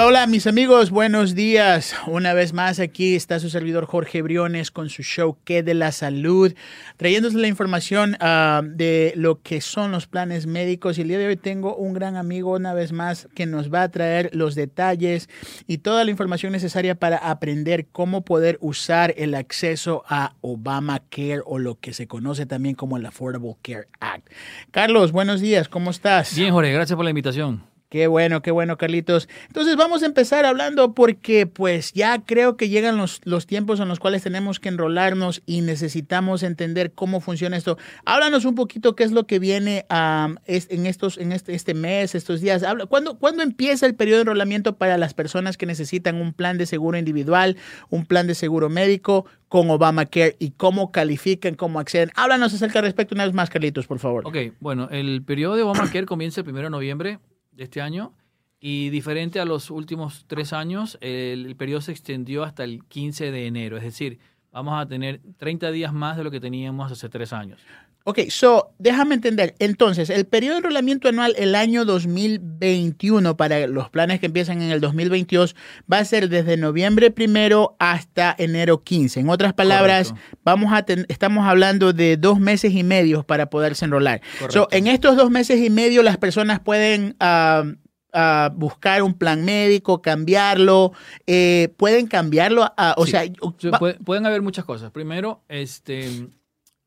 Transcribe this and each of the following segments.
Hola, hola, mis amigos, buenos días. Una vez más aquí está su servidor Jorge Briones con su show ¿Qué de la salud? Trayéndose la información uh, de lo que son los planes médicos. Y el día de hoy tengo un gran amigo, una vez más, que nos va a traer los detalles y toda la información necesaria para aprender cómo poder usar el acceso a Obamacare o lo que se conoce también como el Affordable Care Act. Carlos, buenos días, ¿cómo estás? Bien, Jorge, gracias por la invitación. Qué bueno, qué bueno, Carlitos. Entonces vamos a empezar hablando porque pues ya creo que llegan los, los tiempos en los cuales tenemos que enrolarnos y necesitamos entender cómo funciona esto. Háblanos un poquito qué es lo que viene um, en, estos, en este, este mes, estos días. Habla, ¿cuándo, ¿Cuándo empieza el periodo de enrolamiento para las personas que necesitan un plan de seguro individual, un plan de seguro médico con Obamacare y cómo califican, cómo acceden? Háblanos acerca al respecto una vez más, Carlitos, por favor. Ok, bueno, el periodo de Obamacare comienza el 1 de noviembre este año y diferente a los últimos tres años, el, el, periodo se extendió hasta el 15 de enero, es decir, vamos a tener 30 días más de lo que teníamos hace tres años. Ok, so déjame entender. Entonces, el periodo de enrolamiento anual el año 2021 para los planes que empiezan en el 2022 va a ser desde noviembre primero hasta enero 15. En otras palabras, vamos a estamos hablando de dos meses y medio para poderse enrolar. So, en estos dos meses y medio las personas pueden uh, Uh, buscar un plan médico, cambiarlo, eh, pueden cambiarlo, a, o sí. sea, puede, pueden haber muchas cosas. Primero, este,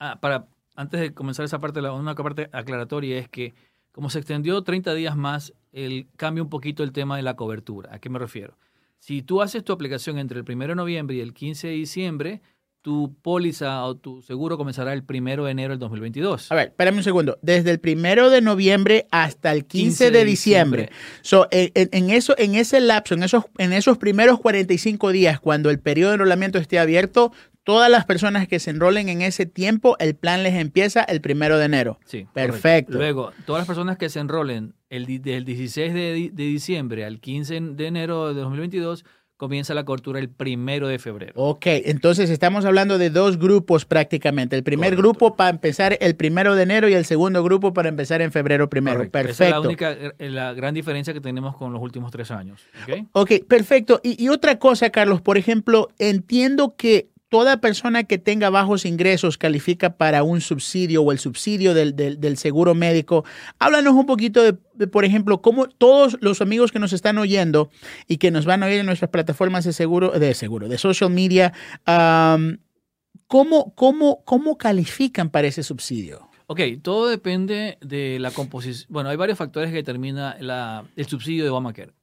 ah, para antes de comenzar esa parte, una parte aclaratoria es que como se extendió 30 días más, el, cambia un poquito el tema de la cobertura. ¿A qué me refiero? Si tú haces tu aplicación entre el 1 de noviembre y el 15 de diciembre, tu póliza o tu seguro comenzará el 1 de enero del 2022. A ver, espérame un segundo. Desde el 1 de noviembre hasta el 15, 15 de diciembre. diciembre. So, en, en, eso, en ese lapso, en esos, en esos primeros 45 días, cuando el periodo de enrolamiento esté abierto, todas las personas que se enrolen en ese tiempo, el plan les empieza el 1 de enero. Sí. Perfecto. Correcto. Luego, todas las personas que se enrolen el, del 16 de, de diciembre al 15 de enero de 2022 comienza la cobertura el primero de febrero. Ok, entonces estamos hablando de dos grupos prácticamente. El primer Correcto. grupo para empezar el primero de enero y el segundo grupo para empezar en febrero primero. Correcto. Perfecto. Esa es la única, la gran diferencia que tenemos con los últimos tres años. Ok, okay perfecto. Y, y otra cosa, Carlos, por ejemplo, entiendo que toda persona que tenga bajos ingresos califica para un subsidio o el subsidio del, del, del seguro médico. Háblanos un poquito de, de, por ejemplo, cómo todos los amigos que nos están oyendo y que nos van a oír en nuestras plataformas de seguro, de seguro, de social media, um, ¿cómo, cómo, ¿cómo califican para ese subsidio? Ok, todo depende de la composición. Bueno, hay varios factores que determinan la, el subsidio de Obamacare.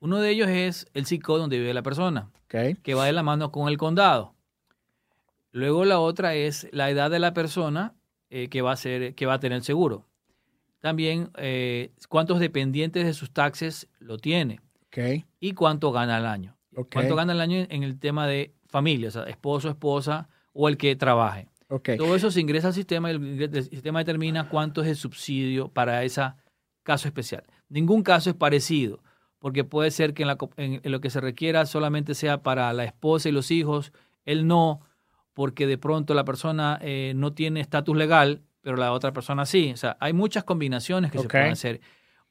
Uno de ellos es el CICO donde vive la persona, okay. que va de la mano con el condado. Luego la otra es la edad de la persona eh, que, va a ser, que va a tener el seguro. También eh, cuántos dependientes de sus taxes lo tiene. Okay. Y cuánto gana al año. Okay. Cuánto gana al año en el tema de familia, o sea, esposo, esposa o el que trabaje. Okay. Todo eso se ingresa al sistema y el sistema determina cuánto es el subsidio para ese caso especial. Ningún caso es parecido, porque puede ser que en, la, en, en lo que se requiera solamente sea para la esposa y los hijos, él no, porque de pronto la persona eh, no tiene estatus legal, pero la otra persona sí. O sea, hay muchas combinaciones que okay. se pueden hacer.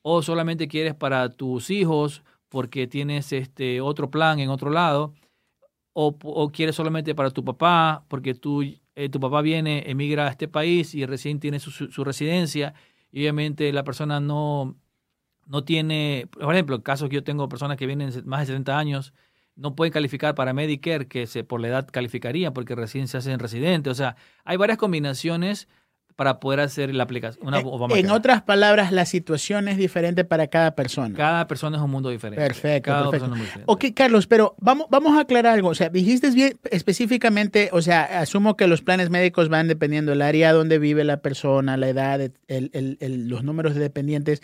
O solamente quieres para tus hijos porque tienes este otro plan en otro lado, o, o quieres solamente para tu papá porque tú, eh, tu papá viene, emigra a este país y recién tiene su, su, su residencia, y obviamente la persona no, no tiene, por ejemplo, en casos que yo tengo personas que vienen más de 70 años, no pueden calificar para Medicare, que se, por la edad calificaría porque recién se hacen residentes. O sea, hay varias combinaciones para poder hacer la aplicación. Una en, en otras palabras, la situación es diferente para cada persona. Cada persona es un mundo diferente. Perfecto. Cada perfecto. persona es muy diferente. Ok, Carlos, pero vamos, vamos a aclarar algo. O sea, dijiste bien específicamente, o sea, asumo que los planes médicos van dependiendo del área donde vive la persona, la edad, el, el, el, los números de dependientes,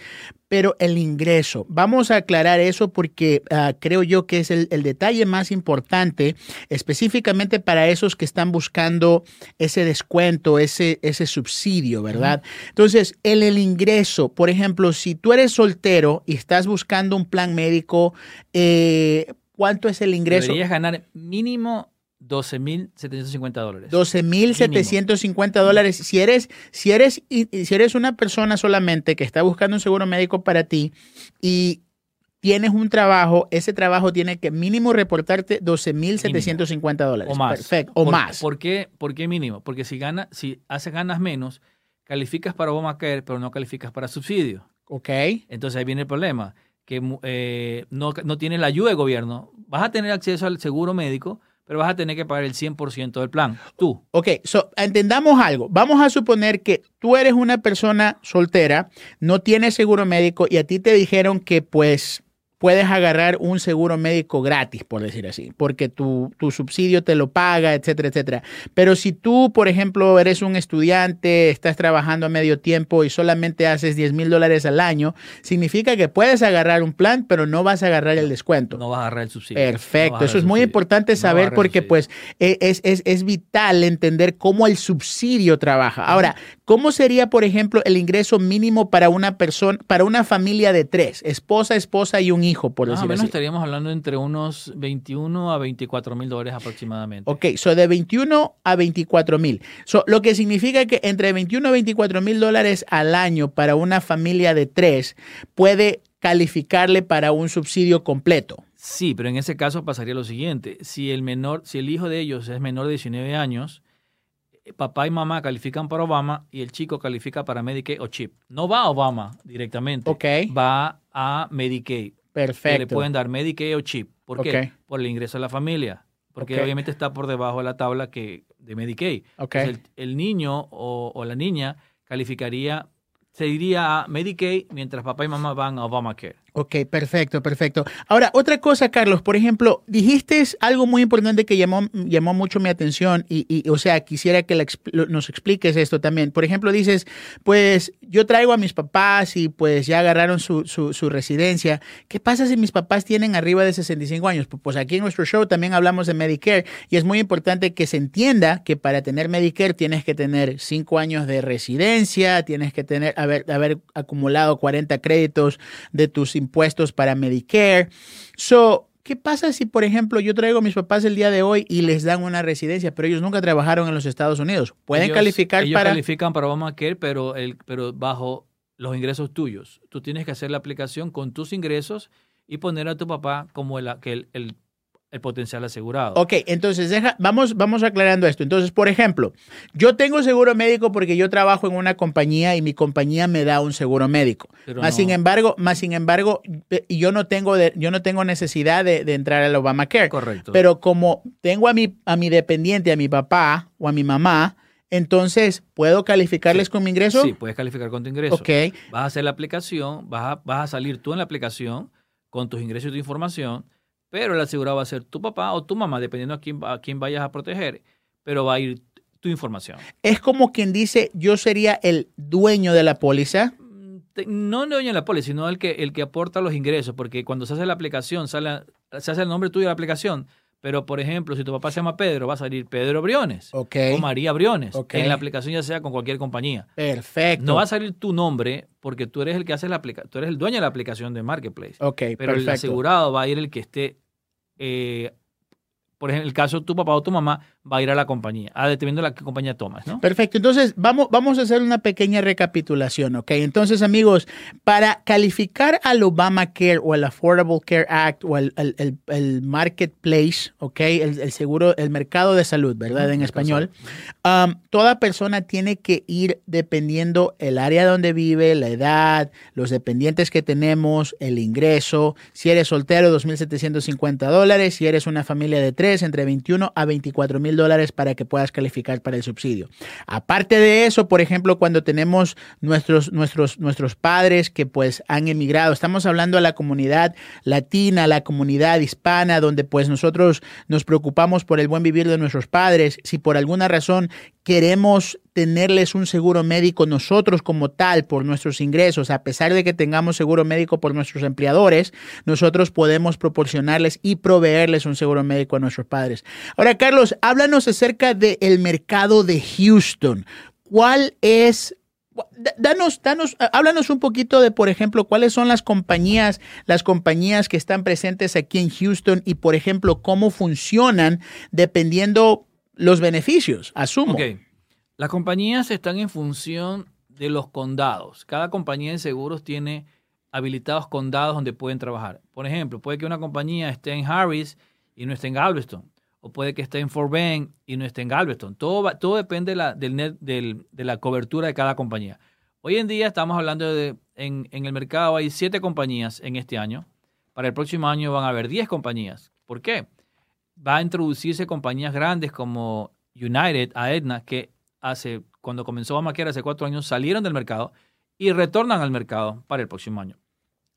pero el ingreso. Vamos a aclarar eso porque uh, creo yo que es el, el, detalle más importante, específicamente para esos que están buscando ese descuento, ese, ese subsidio, ¿verdad? Uh -huh. Entonces, en el ingreso, por ejemplo, si tú eres soltero y estás buscando un plan médico, eh, ¿cuánto es el ingreso? Deberías ganar mínimo 12.750 dólares. 12.750 dólares. Si eres, si, eres, si eres una persona solamente que está buscando un seguro médico para ti y tienes un trabajo, ese trabajo tiene que mínimo reportarte 12.750 dólares. O más. Perfecto. O ¿Por, más. ¿por qué, ¿Por qué mínimo? Porque si, gana, si haces ganas menos, calificas para Obamacare, pero no calificas para subsidio. ok. Entonces ahí viene el problema, que eh, no, no tienes la ayuda del gobierno. Vas a tener acceso al seguro médico, pero vas a tener que pagar el 100% del plan. Tú. Ok, so, entendamos algo. Vamos a suponer que tú eres una persona soltera, no tienes seguro médico y a ti te dijeron que pues puedes agarrar un seguro médico gratis, por decir así, porque tu, tu, subsidio te lo paga, etcétera, etcétera. Pero si tú, por ejemplo, eres un estudiante, estás trabajando a medio tiempo y solamente haces 10 mil dólares al año, significa que puedes agarrar un plan, pero no vas a agarrar el descuento. No vas a agarrar el subsidio. Perfecto, no eso es muy importante saber no porque pues es, es, es, vital entender cómo el subsidio trabaja. Ahora, ¿cómo sería, por ejemplo, el ingreso mínimo para una persona, para una familia de tres, esposa, esposa y un hijo? por Más decir o menos así. estaríamos hablando entre unos 21 a 24 mil dólares aproximadamente. Ok, so de 21 a 24 mil. So, lo que significa que entre 21 a 24 mil dólares al año para una familia de tres puede calificarle para un subsidio completo. Sí, pero en ese caso pasaría lo siguiente. Si el menor, si el hijo de ellos es menor de 19 años, papá y mamá califican para Obama y el chico califica para Medicaid o CHIP. No va a Obama directamente. Ok. Va a Medicaid. Perfecto. Que le pueden dar Medicaid o CHIP. ¿Por qué? Por el ingreso a la familia. Porque obviamente está por debajo de la tabla que, de Medicaid. Ok. Entonces, el, el niño o, o la niña calificaría, se iría a Medicaid mientras papá y mamá van a Obamacare. Ok, perfecto, perfecto. Ahora, otra cosa, Carlos, por ejemplo, dijiste algo muy importante que llamó, llamó mucho mi atención y, o sea, quisiera que la nos expliques esto también. Por ejemplo, dices, pues yo traigo a mis papás y pues ya agarraron su, su, residencia. ¿Qué pasa si mis papás tienen arriba de 65 años? Pu- Pues aquí en nuestro show también hablamos de Medicare y es muy importante que se entienda que para tener Medicare tienes que tener 5 años de residencia, tienes que tener, haber, haber acumulado 40 créditos de tus impuestos para Medicare. So, ¿qué pasa si, por ejemplo, yo traigo a mis papás el día de hoy y les dan una residencia, pero ellos nunca trabajaron en los Estados Unidos? ¿Pueden Ellos- calificar ellos para...? califican para Obamacare, pero, el, pero bajo los ingresos tuyos. Tú tienes que hacer la aplicación con tus ingresos y poner a tu papá como el, el, el- el potencial asegurado. Ok, entonces deja, vamos, vamos aclarando esto. Entonces, por ejemplo, yo tengo seguro médico porque yo trabajo en una compañía y mi compañía me da un seguro médico. Pero más no- sin embargo, más sin embargo, eh, yo no tengo de- yo no tengo necesidad de, de entrar al Obamacare. Correcto. Pero como tengo a mi, a mi dependiente, a mi papá o a mi mamá, entonces, ¿puedo calificarles Sí. con mi ingreso? Sí, puedes calificar con tu ingreso. Ok, Vas a hacer la aplicación, vas a, vas a salir tú en la aplicación con tus ingresos y tu información, pero el asegurado va a ser tu papá o tu mamá, dependiendo a quién, a quién vayas a proteger, pero va a ir tu información. es como quien dice, yo sería el dueño de la póliza. No el dueño de la póliza, sino el que, el que aporta los ingresos, porque cuando se hace la aplicación, sale, se hace el nombre tuyo de la aplicación, pero por ejemplo, si tu papá se llama Pedro, va a salir Pedro Briones o María Briones Ok. en la aplicación, ya sea con cualquier compañía. perfecto. No va a salir tu nombre porque tú eres el que hace la aplicación, tú eres el dueño de la aplicación de Marketplace. Ok, Pero el asegurado va a ir el que esté, eh, por ejemplo, el caso de tu papá o tu mamá, va a ir a la compañía, a determinando la qué compañía tomas, ¿no? Perfecto, entonces vamos, vamos a hacer una pequeña recapitulación, ¿ok? Entonces, amigos, para calificar al Obamacare o al Affordable Care Act o el, el- el- el Marketplace, ¿ok? El, seguro, el mercado de salud, ¿verdad? En español. Um, toda persona tiene que ir dependiendo el área donde vive, la edad, los dependientes que tenemos, el ingreso. Si eres soltero, 2.750 dólares. Si eres una familia de tres, entre 21 a 24 mil dólares para que puedas calificar para el subsidio. Aparte de eso, por ejemplo, cuando tenemos nuestros, nuestros, nuestros padres que pues han emigrado, estamos hablando a la comunidad latina, la comunidad hispana, donde pues nosotros nos preocupamos por el buen vivir de nuestros padres. Si por alguna razón queremos tenerles un seguro médico nosotros como tal por nuestros ingresos, a pesar de que tengamos seguro médico por nuestros empleadores, nosotros podemos proporcionarles y proveerles un seguro médico a nuestros padres. Ahora, Carlos, háblanos acerca del mercado de Houston. ¿Cuál es Da- Danos, danos, háblanos un poquito de, por ejemplo, cuáles son las compañías, las compañías que están presentes aquí en Houston y, por ejemplo, cómo funcionan dependiendo los beneficios, asumo. Ok. Las compañías están en función de los condados. Cada compañía de seguros tiene habilitados condados donde pueden trabajar. Por ejemplo, puede que una compañía esté en Harris y no esté en Galveston. O puede que esté en Fort Bend y no esté en Galveston. Todo, todo depende de la, del de la cobertura de cada compañía. Hoy en día estamos hablando de, en, en el mercado hay siete compañías en este año. Para el próximo año van a haber 10 compañías. ¿Por qué? Va a introducirse compañías grandes como United, Aetna, que hace, cuando comenzó Obamacare hace cuatro años, salieron del mercado y retornan al mercado para el próximo año.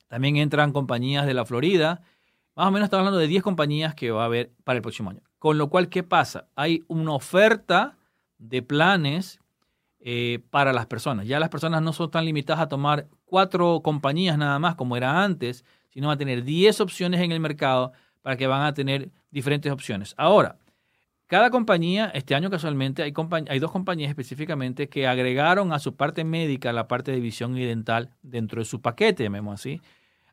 También entran compañías de la Florida. Más o menos estamos hablando de 10 compañías que va a haber para el próximo año. Con lo cual, ¿qué pasa? Hay una oferta de planes eh, para las personas. Ya las personas no son tan limitadas a tomar cuatro compañías nada más como era antes, sino a tener 10 opciones en el mercado para que van a tener diferentes opciones. Ahora, cada compañía, este año casualmente, hay, dos compañías específicamente que agregaron a su parte médica la parte de visión y dental dentro de su paquete, llamemos así.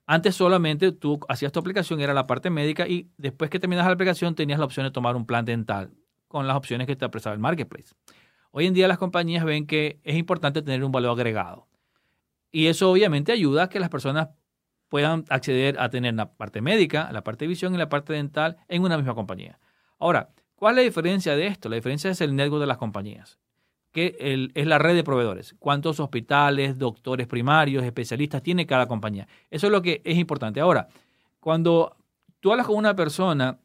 Antes solamente tú hacías tu aplicación, era la parte médica, y después que terminas la aplicación tenías la opción de tomar un plan dental con las opciones que te prestaba el marketplace. Hoy en día las compañías ven que es importante tener un valor agregado. Y eso obviamente ayuda a que las personas puedan acceder a tener la parte médica, la parte de visión y la parte dental en una misma compañía. Ahora, ¿Cuál es la diferencia de esto? La diferencia es el network de las compañías, que es la red de proveedores. ¿Cuántos hospitales, doctores primarios, especialistas tiene cada compañía? Eso es lo que es importante. Ahora, cuando tú hablas con una persona,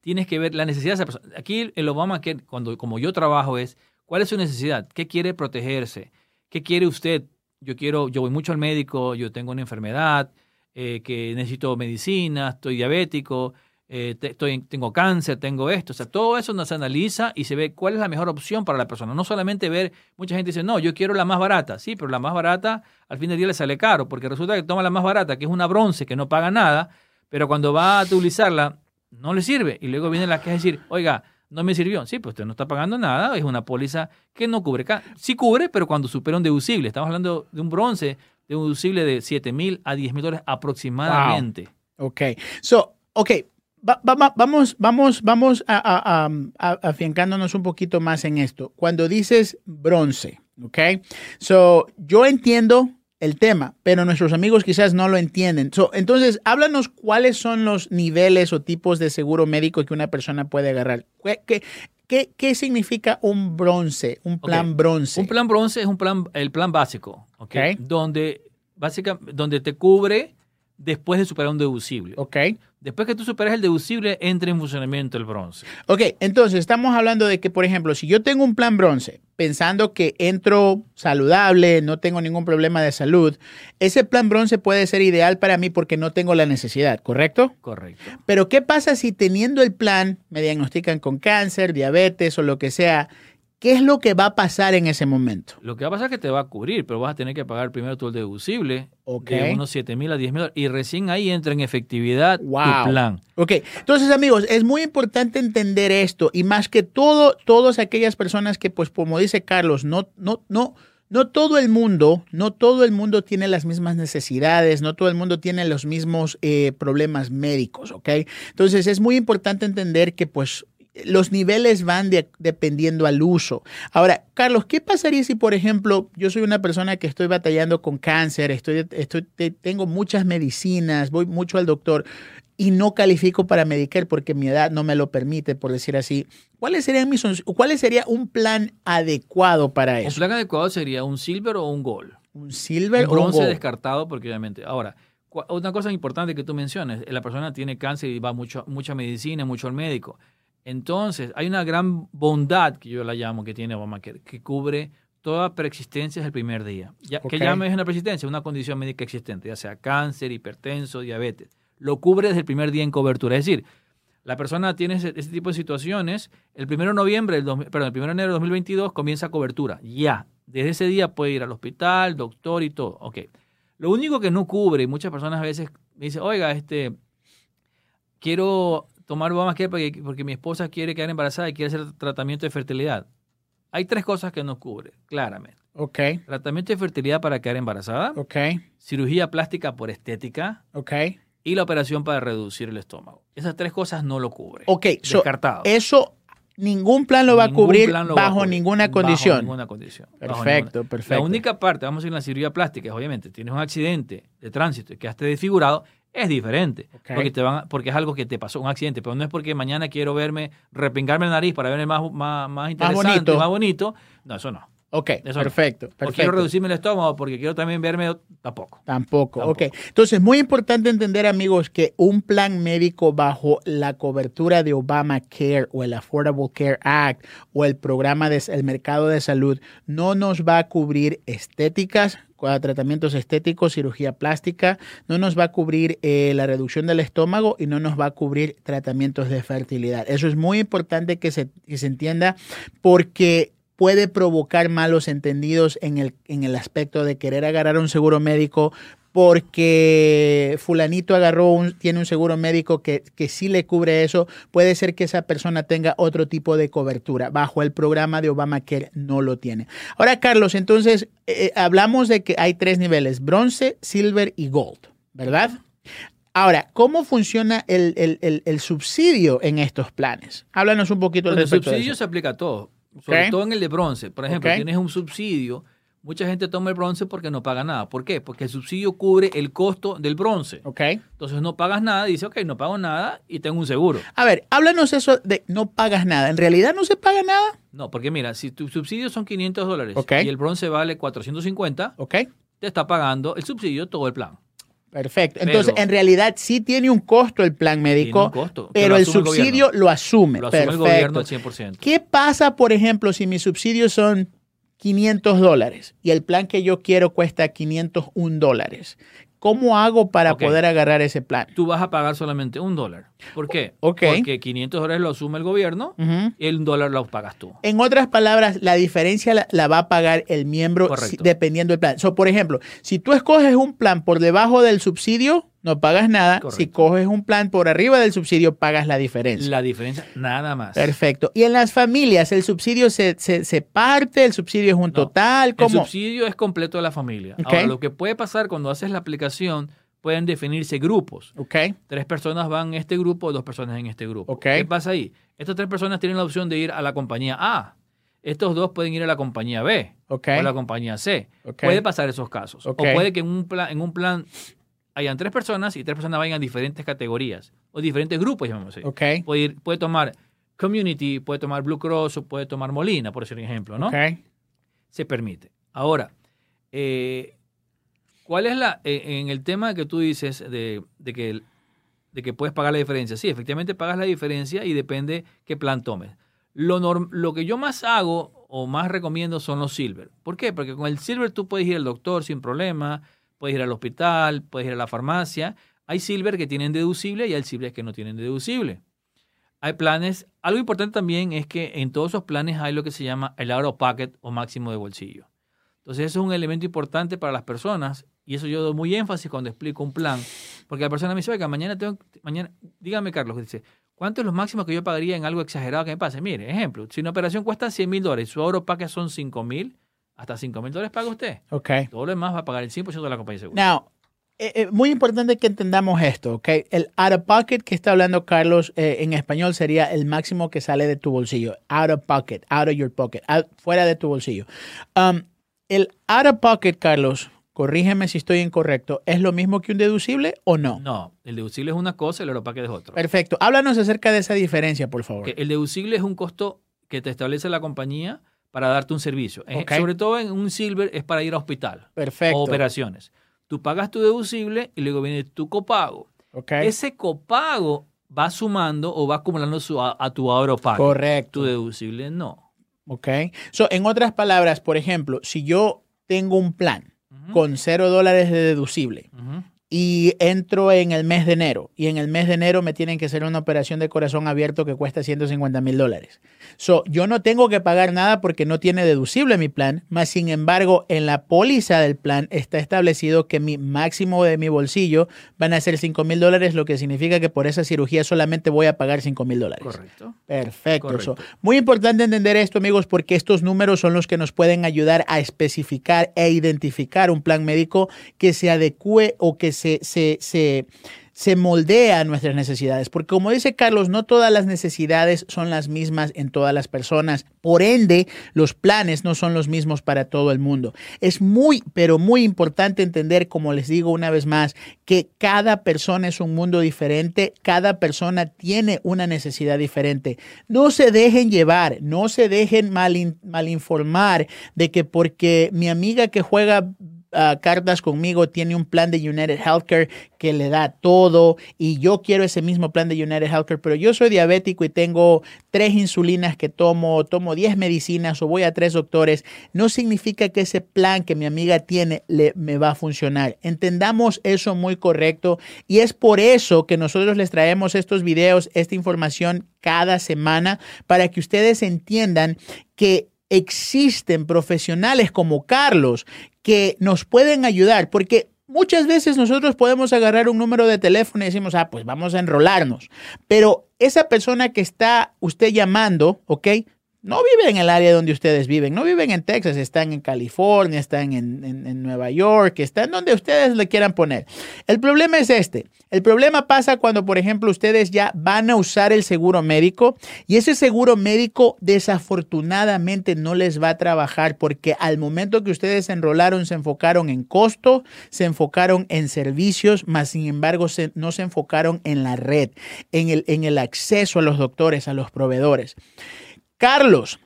tienes que ver la necesidad de esa persona. Aquí el Obama, que cuando, como yo trabajo, es cuál es su necesidad, qué quiere protegerse, qué quiere usted. Yo quiero, yo voy mucho al médico, yo tengo una enfermedad, eh, que necesito medicina, estoy diabético, eh, estoy, tengo cáncer, tengo esto. O sea, todo eso nos analiza y se ve cuál es la mejor opción para la persona. No solamente ver, mucha gente dice, no, yo quiero la más barata. Sí, pero la más barata al fin del día le sale caro, porque resulta que toma la más barata, que es una bronce que no paga nada, pero cuando va a utilizarla, no le sirve. Y luego viene la queja decir, oiga, no me sirvió. Sí, pues usted no está pagando nada, es una póliza que no cubre. Sí cubre, pero cuando supera un deducible. Estamos hablando de un bronce, de un deducible de 7 mil a 10 mil dólares aproximadamente. Ok. So, ok, vamos, vamos, vamos a, afiancándonos un poquito más en esto. Cuando dices bronce, ¿ok? So, yo entiendo el tema, pero nuestros amigos quizás no lo entienden. So, entonces, háblanos cuáles son los niveles o tipos de seguro médico que una persona puede agarrar. ¿Qué, qué, qué significa un bronce, un plan bronce? Un plan bronce es un plan, el plan básico, ¿ok? okay. Donde, básicamente, donde te cubre después de superar un deducible. Ok. Después que tú superas el deducible, entra en funcionamiento el bronce. Ok, entonces estamos hablando de que, por ejemplo, si yo tengo un plan bronce, pensando que entro saludable, no tengo ningún problema de salud, ese plan bronce puede ser ideal para mí porque no tengo la necesidad, ¿correcto? Correcto. Pero ¿qué pasa si teniendo el plan me diagnostican con cáncer, diabetes o lo que sea ¿Qué es lo que va a pasar en ese momento? Lo que va a pasar es que te va a cubrir, pero vas a tener que pagar primero todo el deducible de unos 7 mil a 10 mil y recién ahí entra en efectividad tu plan. Ok, entonces amigos, es muy importante entender esto y más que todo, todas aquellas personas que, pues como dice Carlos, no, no, no, no todo el mundo, no todo el mundo tiene las mismas necesidades, no todo el mundo tiene los mismos eh, problemas médicos, ¿ok? Entonces es muy importante entender que pues los niveles van dependiendo al uso. Ahora, Carlos, ¿qué pasaría si, por ejemplo, yo soy una persona que estoy batallando con cáncer, estoy, estoy, tengo muchas medicinas, voy mucho al doctor y no califico para Medicare porque mi edad no me lo permite, por decir así? ¿Cuáles serían mis cuál sería un plan adecuado para eso? Un plan adecuado sería un silver o un gold. Un silver o un bronce descartado porque obviamente. Ahora, una cosa importante que tú mencionas, la persona tiene cáncer y va mucho, mucha medicina, mucho al médico entonces, hay una gran bondad que yo la llamo que tiene Obamacare, que cubre toda preexistencia desde el primer día. Ya, ¿Qué llama es una preexistencia? Una condición médica existente, ya sea cáncer, hipertenso, diabetes. Lo cubre desde el primer día en cobertura. Es decir, la persona tiene ese, tipo de situaciones, el 1 de noviembre, el perdón, el 1 de enero de 2022 comienza cobertura. Ya. Desde ese día puede ir al hospital, doctor y todo. Ok. Lo único que no cubre, y muchas personas a veces me dicen, oiga, este, quiero tomar Obamacare porque, porque mi esposa quiere quedar embarazada y quiere hacer tratamiento de fertilidad. Hay tres cosas que nos cubre, claramente. Ok. Tratamiento de fertilidad para quedar embarazada. Ok. Cirugía plástica por estética. Ok. Y la operación para reducir el estómago. Esas tres cosas no lo cubre. Ok. Descartado. eso ningún plan lo va a cubrir a bajo cubrir, ninguna bajo condición. ninguna condición. bajo Perfecto, ninguna- perfecto. La única parte, vamos a ir en la cirugía plástica, es obviamente, tienes un accidente de tránsito y quedaste desfigurado, es diferente. Porque, te van, a- porque es algo que te pasó, un accidente. Pero no es porque mañana quiero verme, repingarme la nariz para verme más, más, más interesante, bonito. más bonito. No, eso no. Ok, Eso no. perfecto, O quiero perfecto. reducirme el estómago porque quiero también verme, tampoco. Tampoco. Tampoco. ok. Entonces, muy importante entender, amigos, que un plan médico bajo la cobertura de Obamacare o el Affordable Care Act o el programa del mercado de salud no nos va a cubrir estéticas, tratamientos estéticos, cirugía plástica, no nos va a cubrir eh, la reducción del estómago y no nos va a cubrir tratamientos de fertilidad. Eso es muy importante que se, que se entienda porque puede provocar malos entendidos en el, en el aspecto de querer agarrar un seguro médico porque fulanito agarró un, tiene un seguro médico que, que sí le cubre eso, puede ser que esa persona tenga otro tipo de cobertura. Bajo el programa de Obamacare no lo tiene. Ahora, Carlos, entonces eh, hablamos de que hay tres niveles, bronce, silver y gold, ¿verdad? Ahora, ¿cómo funciona el, el- el- el subsidio en estos planes? Háblanos un poquito al Bueno, el de subsidio eso. se aplica a todo, sobre todo en el de bronce. Por ejemplo, tienes un subsidio, mucha gente toma el bronce porque no paga nada. ¿Por qué? Porque el subsidio cubre el costo del bronce. ¿Ok? Entonces no pagas nada, dice, ok, no pago nada y tengo un seguro. A ver, háblanos eso de no pagas nada. ¿En realidad no se paga nada? No, porque mira, si tu subsidio son 500 dólares Ok. y el bronce vale 450, ¿Ok? te está pagando el subsidio todo el plan. Perfecto. Entonces, Pero- en realidad sí tiene un costo el plan médico, Tiene un costo, pero el subsidio lo asume. Lo asume el gobierno al 100%. ¿Qué pasa, por ejemplo, si mis subsidios son 500 dólares y el plan que yo quiero cuesta 501 dólares? ¿Cómo hago para poder agarrar ese plan? Tú vas a pagar solamente un dólar. ¿Por qué? Ok. Porque 500 dólares lo asume el gobierno y el dólar lo pagas tú. En otras palabras, la diferencia la, la va a pagar el miembro si- dependiendo del plan. So, por ejemplo, si tú escoges un plan por debajo del subsidio, no pagas nada. Correcto. Si coges un plan por arriba del subsidio, pagas la diferencia. La diferencia, nada más. Perfecto. Y en las familias, el subsidio se, se, se parte, el subsidio es un No, total, El ¿cómo? subsidio es completo de la familia. Ok. Ahora, lo que puede pasar cuando haces la aplicación, pueden definirse grupos. Ok, Tres personas van en este grupo, dos personas en este grupo. Ok. ¿Qué pasa ahí? Estas tres personas tienen la opción de ir a la compañía A. Estos dos pueden ir a la compañía B ok. o a la compañía C. Puede pasar esos casos. O puede que en un, plan, en un plan hayan tres personas y tres personas vayan a diferentes categorías o diferentes grupos, llamamos así. Puede, ir- puede tomar Community, puede tomar Blue Cross o puede tomar Molina, por decir un ejemplo, ¿no? ok. se permite. Ahora, eh, ¿cuál es la, eh, en el tema que tú dices de, de que, de que puedes pagar la diferencia? Sí, efectivamente pagas la diferencia y depende qué plan tomes. Lo, norm- lo que yo más hago o más recomiendo son los silver. ¿Por qué? Porque con el silver tú puedes ir al doctor sin problema, puedes ir al hospital, puedes ir a la farmacia. Hay silver que tienen deducible y hay silver que no tienen deducible. Hay planes, algo importante también es que en todos esos planes hay lo que se llama el out of pocket o máximo de bolsillo. Entonces eso es un elemento importante para las personas y eso yo doy muy énfasis cuando explico un plan, porque la persona me dice, oiga, mañana tengo, mañana, dígame Carlos, dice, ¿cuánto es lo máximo que yo pagaría en algo exagerado que me pase? Mire, ejemplo, si una operación cuesta 100 mil dólares, su of pocket son 5 mil, hasta 5 mil dólares paga usted. Ok. Todo lo demás va a pagar el 100% de la compañía de seguro. Now, eh, eh, muy importante que entendamos esto, ¿ok? El out of pocket que está hablando Carlos eh, en español sería el máximo que sale de tu bolsillo. Out of pocket, out of your pocket, out- fuera de tu bolsillo. Um, el out of pocket, Carlos, corrígeme si estoy incorrecto, ¿es lo mismo que un deducible o no? No, el deducible es una cosa y el pocket es otra. Perfecto. Háblanos acerca de esa diferencia, por favor. El deducible es un costo que te establece la compañía para darte un servicio. Eh, Ok. Sobre todo en un silver es para ir a hospital Perfecto. o operaciones. Tú pagas tu deducible y luego viene tu copago. Ok. Ese copago va sumando o va acumulando su- a, a tu pago. Correcto. Tu deducible no. Ok. So, en otras palabras, por ejemplo, si yo tengo un plan Con cero dólares de deducible. Y entro en el mes de enero y en el mes de enero me tienen que hacer una operación de corazón abierto que cuesta 150 mil dólares. So, yo no tengo que pagar nada porque no tiene deducible mi plan, más sin embargo en la póliza del plan está establecido que mi máximo de mi bolsillo van a ser 5 mil dólares, lo que significa que por esa cirugía solamente voy a pagar 5 mil dólares. Correcto. Perfecto. Correcto. So, muy importante entender esto, amigos, porque estos números son los que nos pueden ayudar a especificar e identificar un plan médico que se adecue o que se, se, se, moldea nuestras necesidades, porque como dice Carlos, no todas las necesidades son las mismas en todas las personas. Por ende, los planes no son los mismos para todo el mundo. Es muy, pero muy importante entender, como les digo una vez más, que cada persona es un mundo diferente, cada persona tiene una necesidad diferente. No se dejen llevar, no se dejen mal, mal de que porque mi amiga que juega cartas conmigo tiene un plan de United Healthcare que le da todo y yo quiero ese mismo plan de United Healthcare, pero yo soy diabético y tengo tres insulinas que tomo, tomo 10 medicinas o voy a tres doctores, no significa que ese plan que mi amiga tiene le, me va a funcionar. Entendamos eso muy correcto y es por eso que nosotros les traemos estos videos, esta información cada semana para que ustedes entiendan que existen profesionales como Carlos que nos pueden ayudar, porque muchas veces nosotros podemos agarrar un número de teléfono y decimos, ah, pues vamos a enrolarnos, pero esa persona que está usted llamando, ¿ok? No viven en el área donde ustedes viven, no viven en Texas, están en California, están en, Nueva York, están donde ustedes le quieran poner. El problema es este. El problema pasa cuando, por ejemplo, ustedes ya van a usar el seguro médico y ese seguro médico desafortunadamente no les va a trabajar porque al momento que ustedes se enrolaron se enfocaron en costo, se enfocaron en servicios, más sin embargo no se enfocaron en la red, en el, en el acceso a los doctores, a los proveedores. Carlos,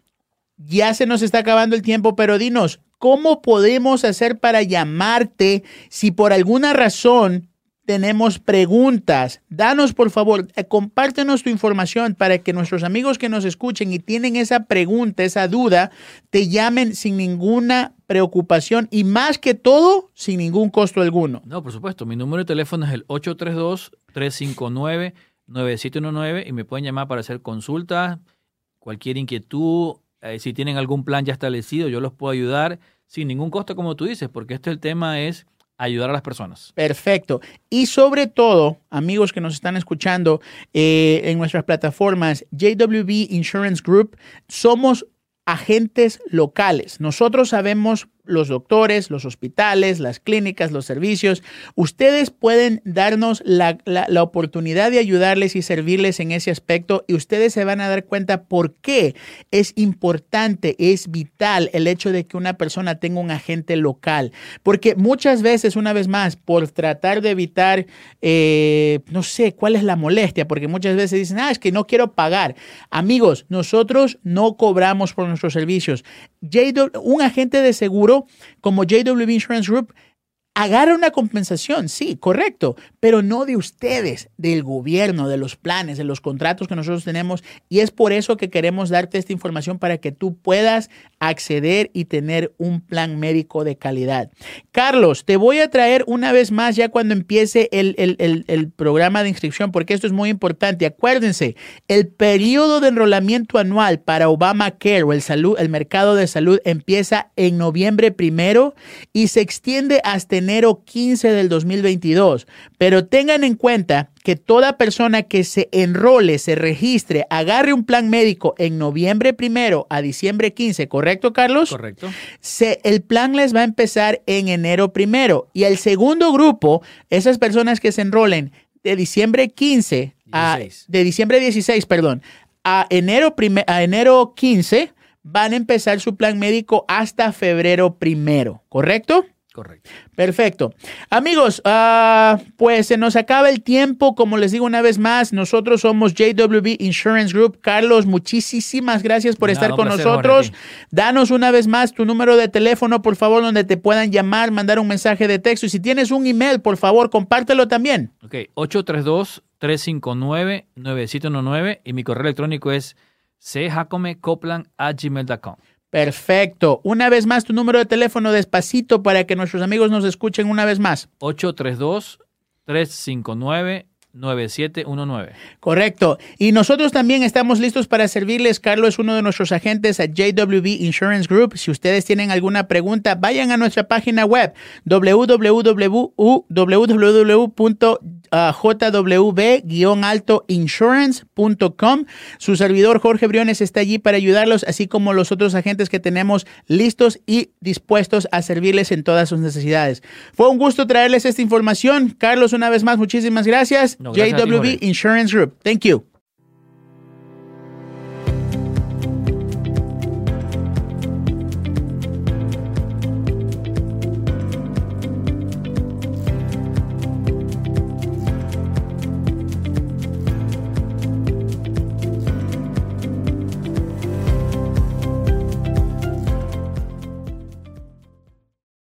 ya se nos está acabando el tiempo, pero dinos, ¿cómo podemos hacer para llamarte si por alguna razón tenemos preguntas? Danos, por favor, eh, compártenos tu información para que nuestros amigos que nos escuchen y tienen esa pregunta, esa duda, te llamen sin ninguna preocupación y más que todo, sin ningún costo alguno. No, por supuesto. Mi número de teléfono es el 832-359-9719 y me pueden llamar para hacer consultas cualquier inquietud, eh, si tienen algún plan ya establecido, yo los puedo ayudar sin ningún costo, como tú dices, porque este el tema es ayudar a las personas. Perfecto. Y sobre todo, amigos que nos están escuchando eh, en nuestras plataformas, JWB Insurance Group, somos agentes locales. Nosotros sabemos los doctores, los hospitales, las clínicas, los servicios. Ustedes pueden darnos la, oportunidad de ayudarles y servirles en ese aspecto y ustedes se van a dar cuenta por qué es importante, es vital el hecho de que una persona tenga un agente local. Porque muchas veces, una vez más, por tratar de evitar, eh, no sé cuál es la molestia, porque muchas veces dicen, ah, es que no quiero pagar. Amigos, nosotros no cobramos por nuestros servicios. un agente de seguro como JWB Insurance Group agarra una compensación, sí, correcto, pero no de ustedes, del gobierno, de los planes, de los contratos que nosotros tenemos. Y es por eso que queremos darte esta información para que tú puedas acceder y tener un plan médico de calidad. Carlos, te voy a traer una vez más ya cuando empiece el, el programa de inscripción, porque esto es muy importante. Acuérdense, el periodo de enrolamiento anual para Obamacare o el, salud, el mercado de salud empieza en noviembre primero y se extiende hasta enero 15 del 2022. Pero tengan en cuenta que toda persona que se enrole, se registre, agarre un plan médico en noviembre primero a diciembre 15, ¿correcto, Carlos? Correcto. Se, el plan les va a empezar en enero primero. Y el segundo grupo, esas personas que se enrolen de diciembre 15 a de diciembre 16, perdón, a enero, a enero 15 van a empezar su plan médico hasta febrero primero, ¿correcto? Correcto. Perfecto. Amigos, uh, pues se nos acaba el tiempo. Como les digo una vez más, nosotros somos JWB Insurance Group. Carlos, muchísimas gracias por estar con nosotros. Danos una vez más tu número de teléfono, por favor, donde te puedan llamar, mandar un mensaje de texto. Y si tienes un email, por favor, compártelo también. Ok, 832-359-9719 y mi correo electrónico es gmail.com Perfecto. Una vez más, tu número de teléfono despacito para que nuestros amigos nos escuchen una vez más. 832-359-9719. Correcto. Y nosotros también estamos listos para servirles. Carlos es uno de nuestros agentes a JWB Insurance Group. Si ustedes tienen alguna pregunta, vayan a nuestra página web www uh, jw-insurance.com. Su servidor Jorge Briones está allí para ayudarlos, así como los otros agentes que tenemos listos y dispuestos a servirles en todas sus necesidades. Fue un gusto traerles esta información. Carlos, una vez más, muchísimas gracias. No, gracias a ti, JWB. Insurance Group. Thank you.